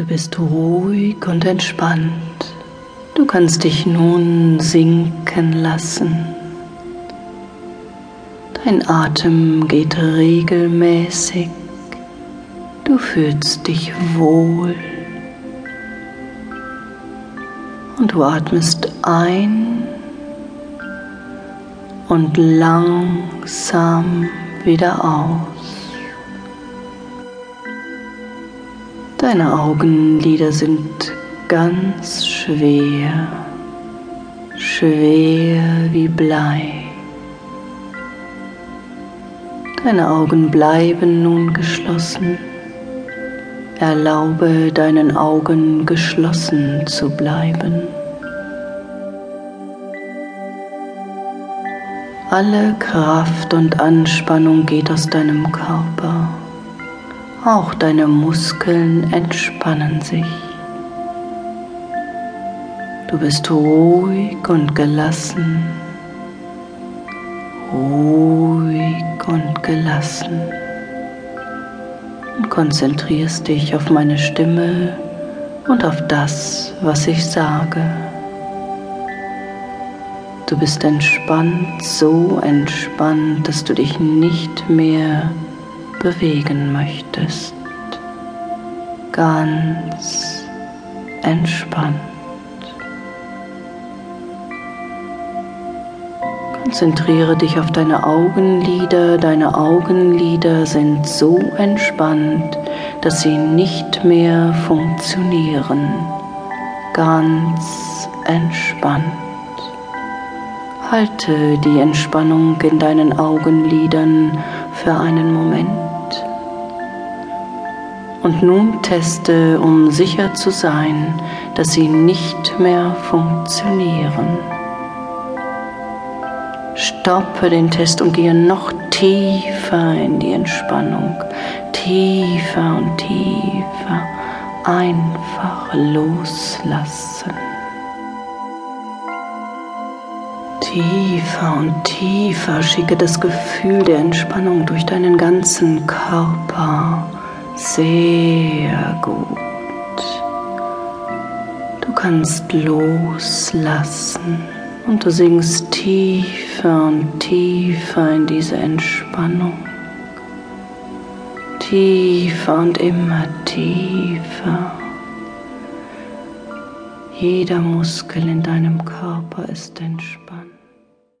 Du bist ruhig und entspannt. Du kannst dich nun sinken lassen. Dein Atem geht regelmäßig. Du fühlst dich wohl. Und du atmest ein und langsam wieder aus. Deine Augenlider sind ganz schwer, schwer wie Blei. Deine Augen bleiben nun geschlossen. Erlaube deinen Augen geschlossen zu bleiben. Alle Kraft und Anspannung geht aus deinem Körper. Auch deine Muskeln entspannen sich. Du bist ruhig und gelassen, ruhig und gelassen und konzentrierst dich auf meine Stimme und auf das, was ich sage. Du bist entspannt, so entspannt, dass du dich nicht mehr bewegen möchtest. Ganz entspannt. Konzentriere dich auf deine Augenlider. Deine Augenlider sind so entspannt, dass sie nicht mehr funktionieren. Ganz entspannt. Halte die Entspannung in deinen Augenlidern für einen Moment. Und nun teste, um sicher zu sein, dass sie nicht mehr funktionieren. Stoppe den Test und gehe noch tiefer in die Entspannung. Tiefer und tiefer. Einfach loslassen. Tiefer und tiefer schicke das Gefühl der Entspannung durch deinen ganzen Körper. Sehr gut. Du kannst loslassen und du sinkst tiefer und tiefer in diese Entspannung. Tiefer und immer tiefer. Jeder Muskel in deinem Körper ist entspannt.